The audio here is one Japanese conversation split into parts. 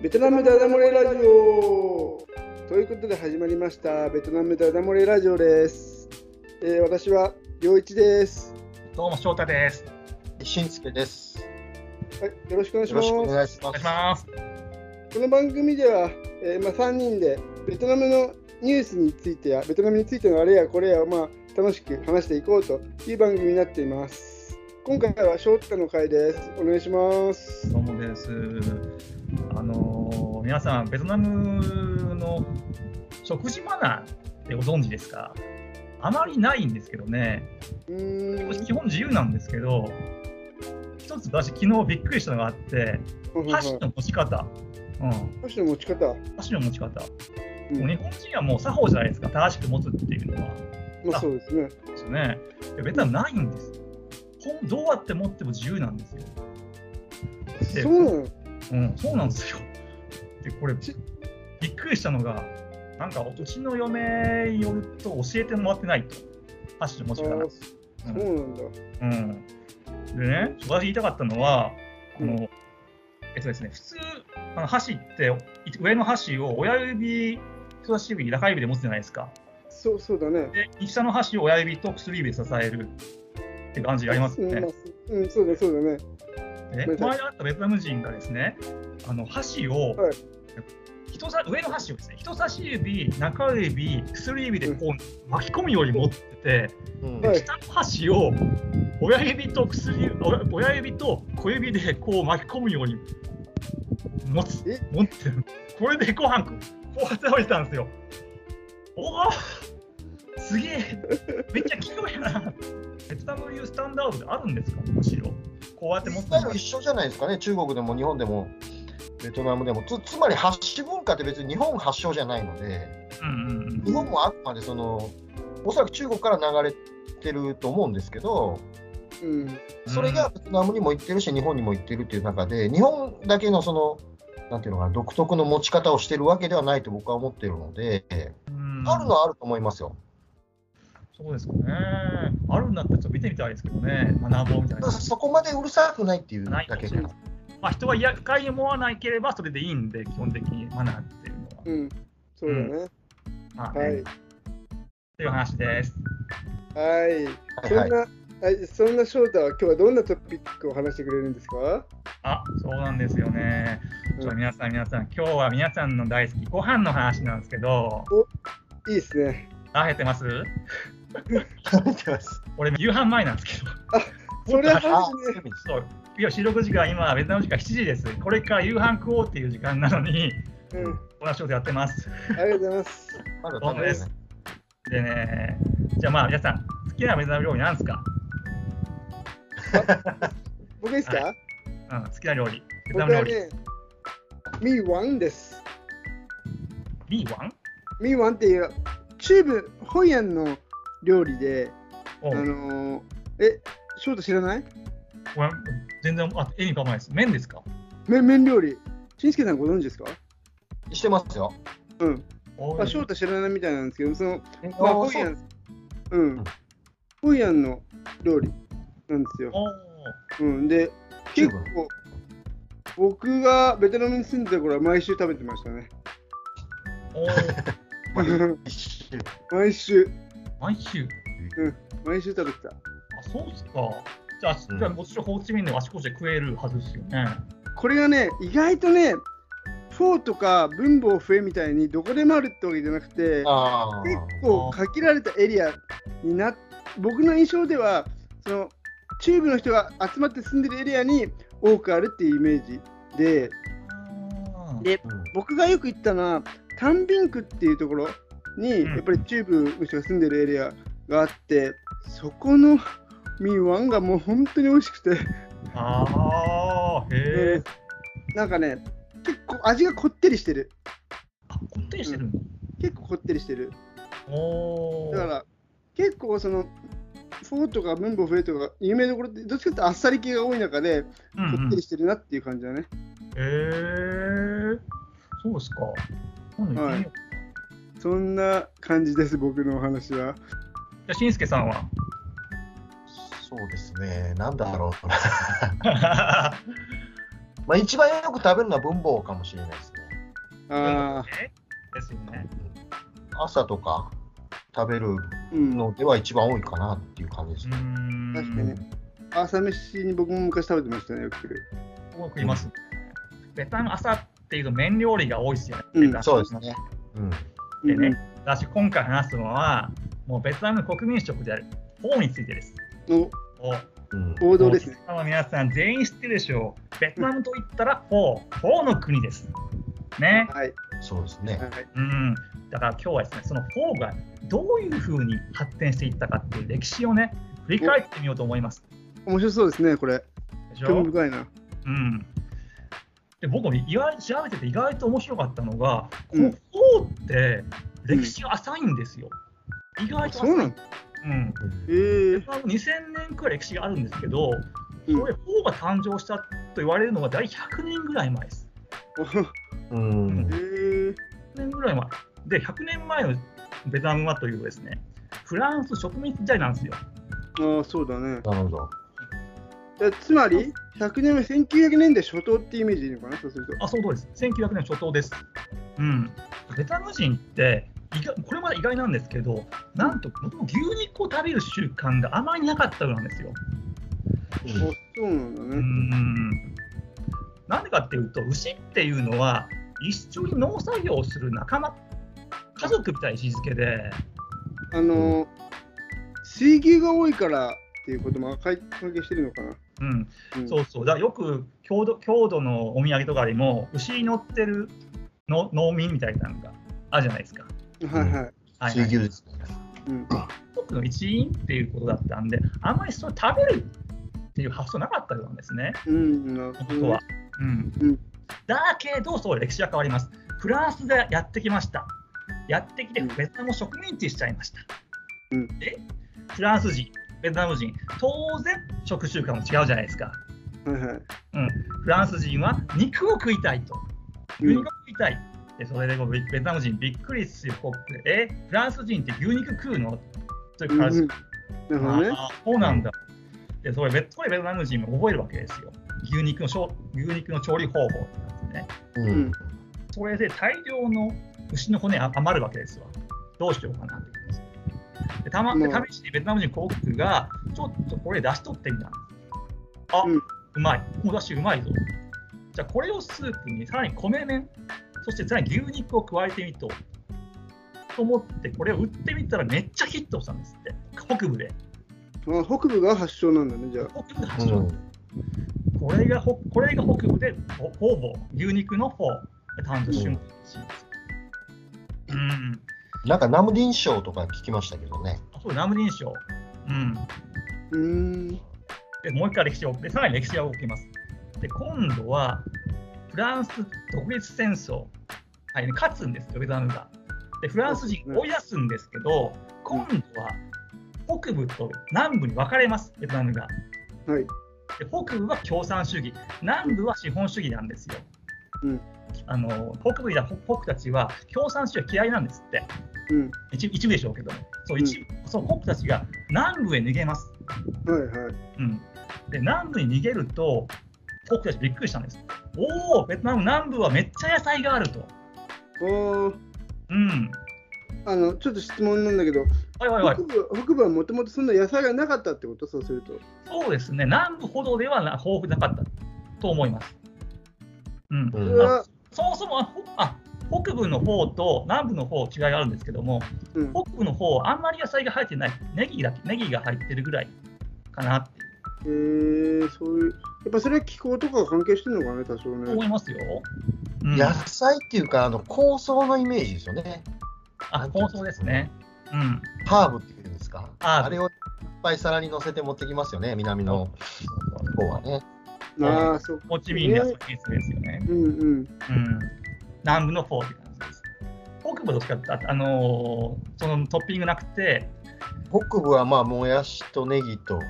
ベトナムダダ漏れラジオということで始まりましたベトナムダダ漏れラジオです、えー私は良一ですどうも翔太です。しんすけです。はい、よろしくお願いしよろしくおます願いしますお願いし。ます。この番組では、えーまあ、3人でベトナムのニュースについてやベトナムについてのあれやこれやを、まあ、楽しく話していこうという番組になっています今回は翔太の回ですお願いしますどうもです。あのー皆さん、ベトナムの食事マナーってご存知ですか？あまりないんですけどね、基本自由なんですけど、一つ私、昨日びっくりしたのがあって、箸の持ち方。うん、箸の持ち方、箸の持ち方。うんもう日本人はもう作法じゃないですか、正しく持つっていうのは。まあそうですねですよね。ベトナムないんですよ。どうやって持っても自由なんですよ。でそううん、そうなんですよ。で、これ、びっくりしたのが、なんか、うちの嫁によると教えてもらってないと。箸の持ち方。あーそうなんだうん。でね、私言いたかったのは、この、うえっとですね、普通、あの箸って、い上の箸を親指、人差し指、中指で持つじゃないですか。そうそうだねで、下の箸を親指と薬指で支えるって感じありますよね。うんそうだそうだね。ね、この間会ったベトナム人がですね、あの箸を、はい。人さ上の箸をですね、人差し指、中指、薬指でこう巻き込むように持ってて、うん。はい。下の箸を親指と薬指親親指と小指でこう巻き込むように持つえ？持ってる。これでご飯こう食べてたんですよ。おおすげえ。めっちゃ器用やな。ベトナムいうスタンダードであるんですか？むしろ。こうやって持って一緒じゃないですかね、中国でも日本でも。ベトナムでも。つつまり箸文化って別に日本発祥じゃないので、うんうんうん。日本もあくまでその、おそらく中国から流れてると思うんですけど、うん。それがベトナムにも行ってるし、日本にも行ってるっていう中で、日本だけのその、なんていうのかな、独特の持ち方をしてるわけではないと僕は思ってるので、うん。あるのはあると思いますよ。そうですかね。あるんだったらちょっと見てみたいですけどね、学ぼうみたいな。そこまでうるさくないっていうだけしれないまあ、人は厄介に思わなければそれでいいんで、基本的にマナーっていうのは。うん。そうだね、まあね。はい。っていう話です。はい。そんな、はい、そんな翔太は今日はどんなトピックを話してくれるんですか？あ、そうなんですよね。うん。じゃあ皆さん、皆さん、今日は皆さんの大好きご飯の話なんですけど、いいですね。あえてます？食べてます。俺、夕飯前なんですけど。それはあ話ね。そういや収録時間、今、ベトナム時間7時です。これから夕飯食おうっていう時間なのに、うん、この仕事やってます。ありがとうございます。まだ食べてない。でね、じゃあまあ皆さん、好きなベトナム料理なんですか、僕ですか、はうん、好きな料理。ベ僕トナム料理。はね、ミーワンです。ミーワン？ミーワンっていう中部ホイアンの料理で、おあのー、え、翔太知らない？全然あ絵に構わないです。麺ですか？麺麺料理。しんすけさんご存知ですか？してますよ。うん。あ、翔太知らないみたいなんですけど、その、あまあ、ホイアン、うん。ホイアンの料理なんですよ。おうん。で、結構、僕がベトナムに住んでた頃は毎週食べてましたね。お 一周毎週、毎週。毎週食べてた。あ、そうっすか。じゃあ、うんじゃあもちろんホーチミンであちこちで食えるはずですよね。これがね、意外とね、フォーとか文房笛みたいにどこでもあるってわけじゃなくて、あ結構限られたエリアにな僕の印象ではその中部の人が集まって住んでるエリアに多くあるっていうイメージででうん僕がよく行ったのはタンビンクっていうところにうんやっぱり中部の人が住んでるエリアがあってそこのミーワンがもう本当に美味しくて、ああ、へえ。なんかね結構味がこってりしてるあ、こってりしてるんだ。結構こってりしてるおお。だから結構そのフォーとか文房笛とか有名どころってどっちかってあっさり系が多い中でこうんうん、へってりしてるなっていう感じだね。え。そうですか。今度行ってみようそんな感じです、僕のお話は。じゃあ、しんすけさんは？そうですね、なんだろう。まあ、一番よく食べるのは文房かもしれないですああ、ねですよね。朝とか食べるうん。のでは一番多いかなっていう感じですうね。ん確かにね。朝飯に僕も昔食べてましたね、よく。多くいます。ベトナム朝っていうと麺料理が多いですよね。うんそうですね。うん。でね、私今回話すのは、もうベトナムの国民食であるフォーについてです。おうん、王道ですね。皆さん全員知ってるでしょう。ベトナムと言ったらフォー、フォーの国です。ね。はい。そうですね。はい。うん。だから今日はですね、そのフォーがどういうふうに発展していったかっていう歴史をね、振り返ってみようと思います。面白そうですね、これ。興味深いな。うん。で僕も意外調べてて意外と面白かったのが、こうんのフォーって歴史が浅いんですよ。意外と浅い。そうなんだ。うん。ええまあ2000年くらい歴史があるんですけど、うんこれ、フォーが誕生したと言われるのが大体100年ぐらい前です。うん。ええ100年ぐらい前。で、100年前のベトナムはというとですね、フランス植民地時代なんですよ。ああ、そうだね。なるほど。でつまり、100年目、1900年代初頭っていうイメージでいいのかな、そうすると。あ、そうです。1900年初頭です。うん。ベトナム人って、これまで意外なんですけど、なんと、もともと牛肉を食べる習慣があまりなかったようなんですよ。あそうなんだうね。ん。なんでかっていうと、牛っていうのは、一緒に農作業をする仲間、家族みたいな位置づけで、あの、水牛が多いからっていうことも関係してるのかな。うん、うんそうそう、だからよく郷土郷土のお土産とかでも、牛に乗ってるの農民みたいなのがあるじゃないですか。はいはい。はいはい水牛ですね。うん。僕の一員っていうことだったんで、あんまりそれ食べるっていう発想なかったようなんですね、うん、なるほどね本当は。うんうんだけど、そう歴史は変わります。フランスでやってきました。やってきて、うんベトナムを植民地にしちゃいました。うんで、フランス人、ベトナム人、当然、食習慣も違うじゃないですか。はいはい。うん、フランス人は肉を食いたいと。牛肉を食いたい。でそれでベベトナム人びっくりするコックで、え、フランス人って牛肉食うの？という話、うんうんね。ああそうなんだ。でそれベこれベトナム人も覚えるわけですよ。牛肉の牛肉の調理方法ってね。ううんん。それで大量の牛の骨あ余るわけですわ。どうしようかなってでたま試しにベトナム人コックが、ちょっとこれ出し取ってみたんです。あ、うんうまい。この出汁うまいぞ。じゃあこれをスープにさらに米麺、そしてさらに牛肉を加えてみと。と思って、これを売ってみたらめっちゃヒットしたんですって。北部で。あ北部が発祥なんだね、じゃあ。北部で発祥。これがほこれが北部でほほぼ牛肉のフォーが誕生しました。うん。なんかナムディン賞とか聞きましたけどね。あそう、ナムディン賞。うん。うーん。で、もう一回歴史を、で、さらに歴史が動きます。で、今度は、フランス独立戦争、はい、勝つんですよ、ベトナムが。で、フランス人追い出すんですけど、今度は北部と南部に分かれます、ベトナムが。はい。で北部は共産主義、南部は資本主義なんですよ。うんあの北部や北北たちは共産主義は嫌いなんですって。うん。一一部でしょうけども、そう一部そう北部たちが南部へ逃げます。はいはい。うん、で南部に逃げると、北部たちびっくりしたんです。おお、ベトナム南部はめっちゃ野菜があると。おーうん。あの、ちょっと質問なんだけど、はいはいはい北。部北部はもともとそんな野菜がなかったってこと？そうすると。そうですね、南部ほどではな豊富なかったと思います。うん。そうそもそもあほあ北部の方と南部の方違いがあるんですけども、うん。北部の方あんまり野菜が入ってない、ネギだけネギが入ってるぐらいかなってえー、そういう、やっぱそれは気候とかが関係してるのかね、多少ね。思いますよ。うん、野菜っていうか、あの香草のイメージですよね。あ、構想ですね。うん。ハーブっていうんですか？あれをいっぱい皿に乗せて持ってきますよね、南の方はね。ああ、そう。ホーチミンではそういうケースですよね。うんうん。うん。南部の方って感じです。北部どっちかって、ああのーそのトッピングなくて、北部はまあ、もやしとネギと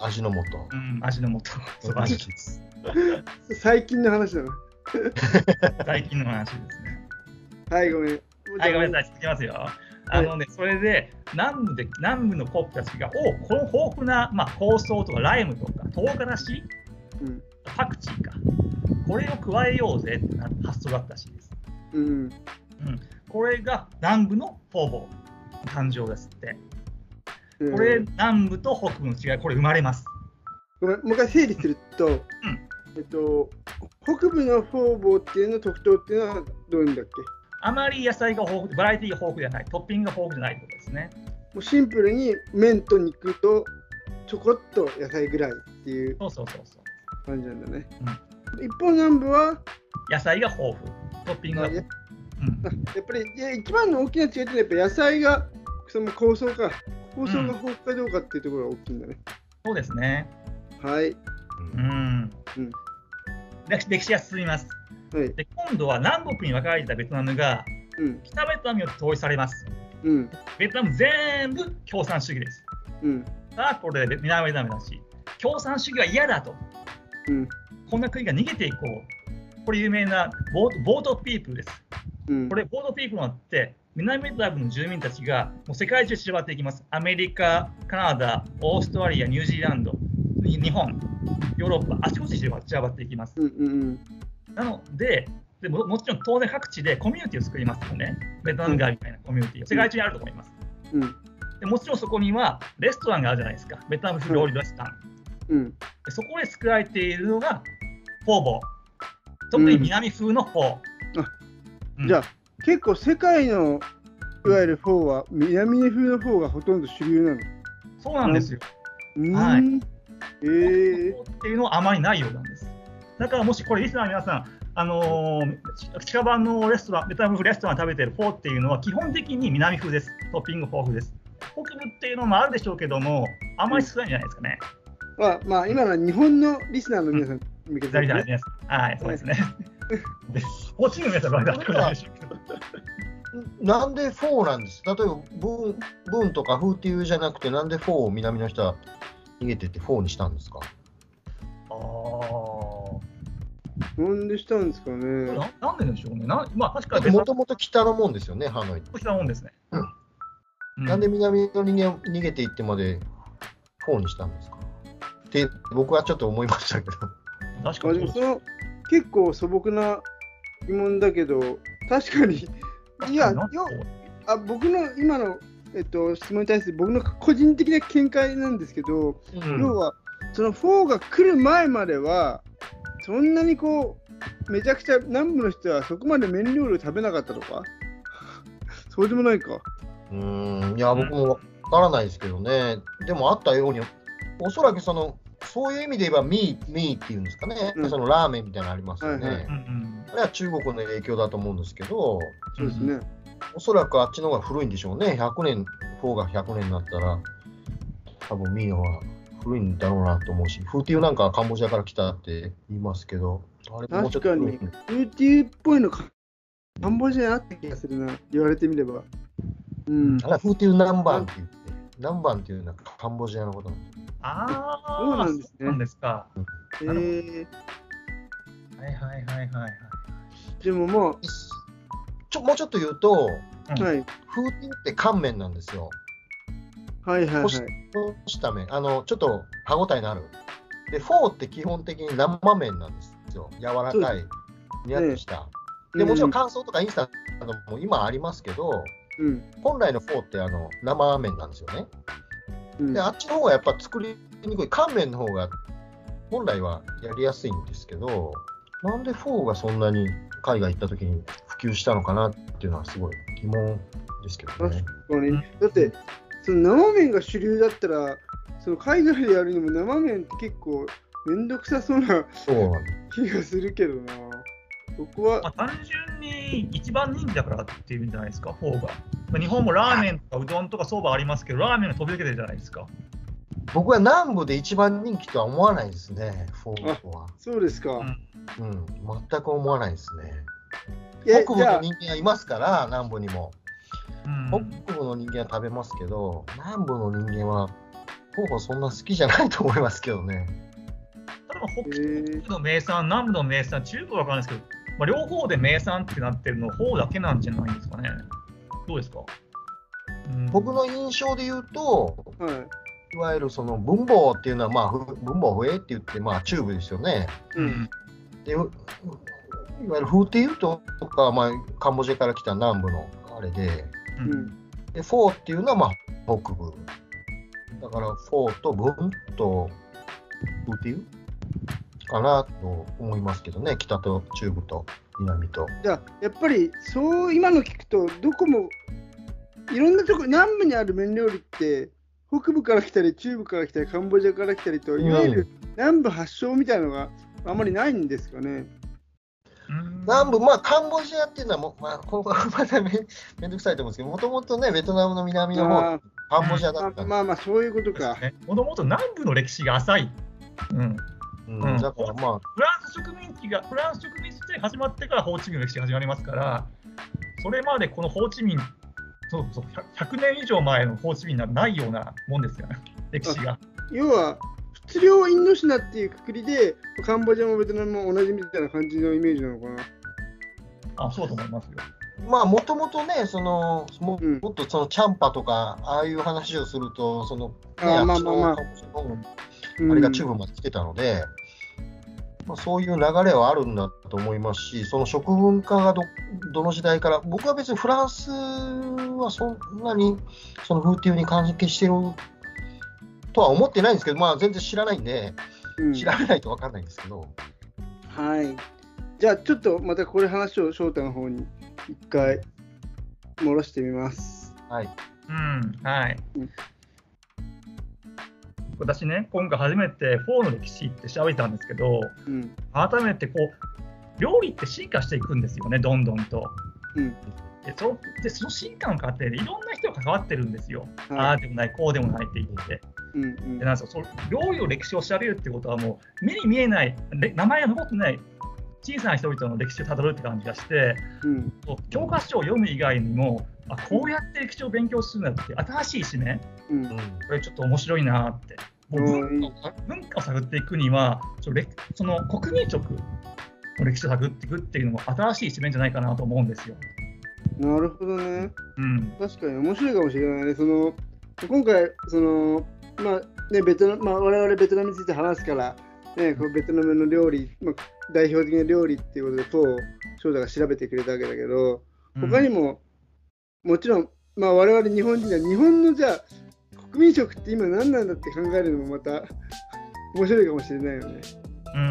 味の素。うん、味の素。そう味です。最近の話だな。最近の話ですね。はい、ごめん。はい、ごめんなさい、続きますよ。あのね、それで南部で南部のコップたちが、おこの豊富な、まあ、香草とかライムとか唐辛子、うん。パクチーか、これを加えようぜってな発想だったらしいです。うん。これが南部の方々誕生ですって。えーこれ、南部と北部の違い、これ生まれます。ごめん、もう一回整理すると、えっと、北部の方々っていうの特徴っていうのはどういうんだっけ？あまり野菜が豊富、バラエティが豊富じゃない、トッピングが豊富じゃないってことですね。もうシンプルに麺と肉とちょこっと野菜ぐらいっていうそうそうそうそう。感じなんだね。一方南部は、野菜が豊富、トッピングが豊富。うんやっぱりいや一番の大きな違いってやっぱ野菜がその構想か構想が豊富かどうかっていうところが大きいんだね。そうですね。はい。うん。うん歴史歴史が進みます。はい。で、今度は南北に分かれたベトナムがうん。北ベトナムによって統一されます。うん。ベトナム全部共産主義です。うん。さあ、これで南ベトナムだし、共産主義は嫌だと。うん。こんな国が逃げていこう。これ有名なボートボートピープルです。うん。これ、ボートピープルになって、南ベトナムの住民たちがもう世界中散らばっていきます。アメリカ、カナダ、オーストラリア、ニュージーランド、に日本、ヨーロッパ、あちこち散らばっていきます。うんうんなので、でももちろん当然各地でコミュニティを作りますよね。ベトナム街みたいなコミュニティ、世界中にあると思います。でもちろんそこにはレストランがあるじゃないですか。ベトナム風料理レストラン。うん。でそこで作られているのがフォーボー。特に南風のフォー。うんじゃあ結構世界のいわゆるフォーは南風のフォーがほとんど主流なの？そうなんですよ。うーん。はいえー、っていうのはあまりないようなんです。だからもしこれリスナーの皆さん、あのー近場のレストラン、ベトナム風レストラン食べてるフォーっていうのは基本的に南風です。トッピング豊富です。北部っていうのもあるでしょうけども、あんまり少ないんじゃないですかね。まあ、まあ、今のは日本のリスナーの皆さんに向はい、そうですね。ないでしょうけど。なんでフォーなんです？例えばブーン、ブーンとかフーっていうじゃなくて、なんでフォーを南の人は逃げてってフォーにしたんですか？あなんでしたんですかあ、ね。ななんででしょうね。なまあ、確かにもともと北のもんですよね、ハノイって。したもんですね。うんうなんで南の人間を逃げていってまでフォーにしたんですか？って僕はちょっと思いましたけど。確まあ、かにその結構素朴な疑問だけど、確かに、いや、よあ僕の今の、えっと、質問に対する僕の個人的な見解なんですけど、要は、その4が来る前までは、そんなにこう、めちゃくちゃ南部の人はそこまで麺料理を食べなかったとか、そうでもないか。うーん、いや、僕もわからないですけどね。でもあったように、おそらくその、そういう意味で言えば、ミー、ミーっていうんですかね、うん。そのラーメンみたいなのありますよね。はいはい。うんうんこれは中国の影響だと思うんですけど、そうですね。おそらくあっちの方が古いんでしょうね。100年、フォーが100年になったら、多分ミーの方が古いんだろうなと思うし、フーティーなんかはカンボジアから来たって言いますけど、あれもうちょっと古い。確フーティーっぽいのか、カンボジアあった気がするな、言われてみれば。うん。あれはフーティーナンバンって言って、ナンバンっていうのはカンボジアのことなんですよ。ああ、そうなんですねそうなんですか。えなるほどー、はいはいはいはいはい。でもまちょもうちょっと言うと、あ、うんはい、フーティーって乾麺なんですよ。はいはいはい干。し干した麺、あの、ちょっと歯ごたえのある。で、フォーって基本的に生麺なんですよ。柔らかい、にゃっとした。でもちろん乾燥とかインスタントも今ありますけど、うん、本来のフォーってあの生麺なんですよね。うんで、あっちの方がやっぱ作りにくい、乾麺の方が本来はやりやすいんですけど、なんでフォーがそんなに海外行った時に普及したのかなっていうのはすごい疑問ですけどね。確かに。だって、その生麺が主流だったら、その海外でやるにも生麺って結構めんどくさそうな 気がするけどな。僕はまあ、単純に一番人気だからっていうんじゃないですか、フォーが。まあ日本もラーメンとかうどんとかそばありますけど、ラーメンが飛び抜けてるじゃないですか。僕は南部で一番人気とは思わないですね、フォーは。そうですか。うんうん、全く思わないですね。北部の人間はいますから、南部にも。うん北部の人間は食べますけど、南部の人間は、ほぼそんな好きじゃないと思いますけどね。ただ北部の名産、南部の名産、中部は分からないですけど、まあ、両方で名産ってなってるの、フォーだけなんじゃないですかね。どうですか、うん僕の印象で言うと、はい。いわゆるそのブンボーっていうのは、まあ、ふブンボーフエって言って、まあ、チューブですよね。うん。で、ういわゆるフーティーとか、まあ、カンボジアから来た南部のあれで、ううんん。でフォーっていうのはまあ北部。だからフォーとブンとフーティーかなと思いますけどね、北と中部と南と。じゃあ、やっぱり、そう、今の聞くと、どこも、いろんなとこ、南部にある麺料理って、北部から来たり、中部から来たり、カンボジアから来たりと、いわゆる南部発祥みたいなのがあまりないんですかね？うん南部、まあカンボジアっていうのはもう、まあ、ここはまためめんどくさいと思うんですけど、もともとね、ベトナムの南のあ方、カンボジアだまったまあまあ、そういうことか。もともと南部の歴史が浅い。うん、うん。うん。だからまあ、フランス植民地が、フランス植民地時代始まってからホーチミンの歴史が始まりますから、それまでこのホーチミン、そうそう100 100年以上前のホーチミンなんないようなもんですよね、歴史が。要は、質量インドシナっていうくくりで、カンボジアもベトナムも同じみたいな感じのイメージなのかな。あそうだと思いますよ。まあ、もともとね、そのもっとそのチャンパとか、ああいう話をすると、その、ね、あーまあまあまあうんあれが中部まで来てたので、まあ、そういう流れはあるんだと思いますし、その食文化がどどの時代から、僕は別にフランスはそんなにその風っていうに関係してるとは思ってないんですけど、まあ、全然知らないんで、うん調べないと分かんないんですけど、はい。じゃあ、ちょっとまたこれ話を翔太の方に一回戻してみます。はい。うん、はいうん。私ね、今回初めてフォーの歴史って調べたんですけど、うん。改めてこう、料理って進化していくんですよね、どんどんと。うん。でそでその進化の過程でいろんな人が関わってるんですよ。あはい。あでもない、こうでもないって言って。うんうんでなんですよその料理の歴史を調べるってことはもう目に見えないれ名前が残ってない小さな人々の歴史をたどるって感じがしてうん教科書を読む以外にもあこうやって歴史を勉強するんだって新しい視点うんうんこれちょっと面白いなって文化を文化を探っていくにはそのれその国民食の歴史を探っていくっていうのも新しい視点じゃないかなと思うんですよ。なるほどね。うん確かに面白いかもしれないね。その今回、そのまあね、ベトナム、まあ、我々ベトナムについて話すから、ね、こうベトナムの料理、まあ、代表的な料理っていうことで、フォーを翔太が調べてくれたわけだけど、他にも、もちろん、まあ、我々日本人は日本のじゃあ、国民食って今何なんだって考えるのもまた 面白いかもしれないよね。うん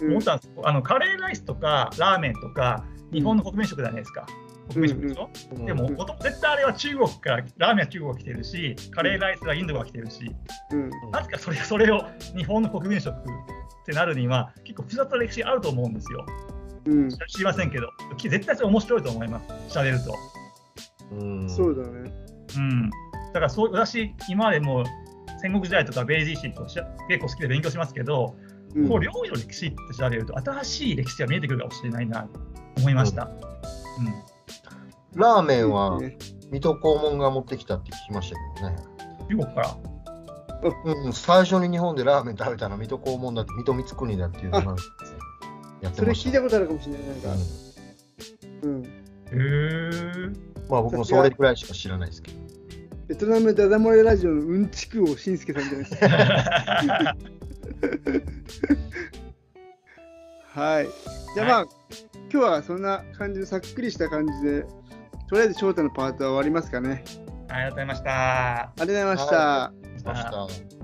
うん思ったんですあのカレーライスとかラーメンとか日本の国民食じゃないですか。国民食でしょ、でも、うんもと絶対あれは中国から、ラーメンは中国が来てるし、カレーライスはインドが来てるし、うんなぜかそれそれを日本の国民食ってなるには、結構複雑な歴史あると思うんですよ。うん、知りませんけど、絶対それ面白いと思います、調べると。うん。そうだね。うん。だからそう、私、今までもう戦国時代とか明治維新と結構好きで勉強しますけど、うん。こう料理の歴史って調べると、新しい歴史が見えてくるかもしれないなと思いました。うんラーメンはね水戸黄門が持ってきたって聞きましたけどね。中国から？うん、最初に日本でラーメン食べたのは水戸黄門だって、水戸光圀だっていうのをやってそれました。聞いたことあるかもしれない。なんかうんうん、へー。まあ僕もそれくらいしか知らないですけど。ベトナムダダ漏れラジオのうんちく王しんすけさんじゃないですか。はい。じゃあまあ、今日はそんな感じのさっくりした感じで、とりあえず翔太のパートは終わりますかね。ありがとうございました。ありがとうございました。ました。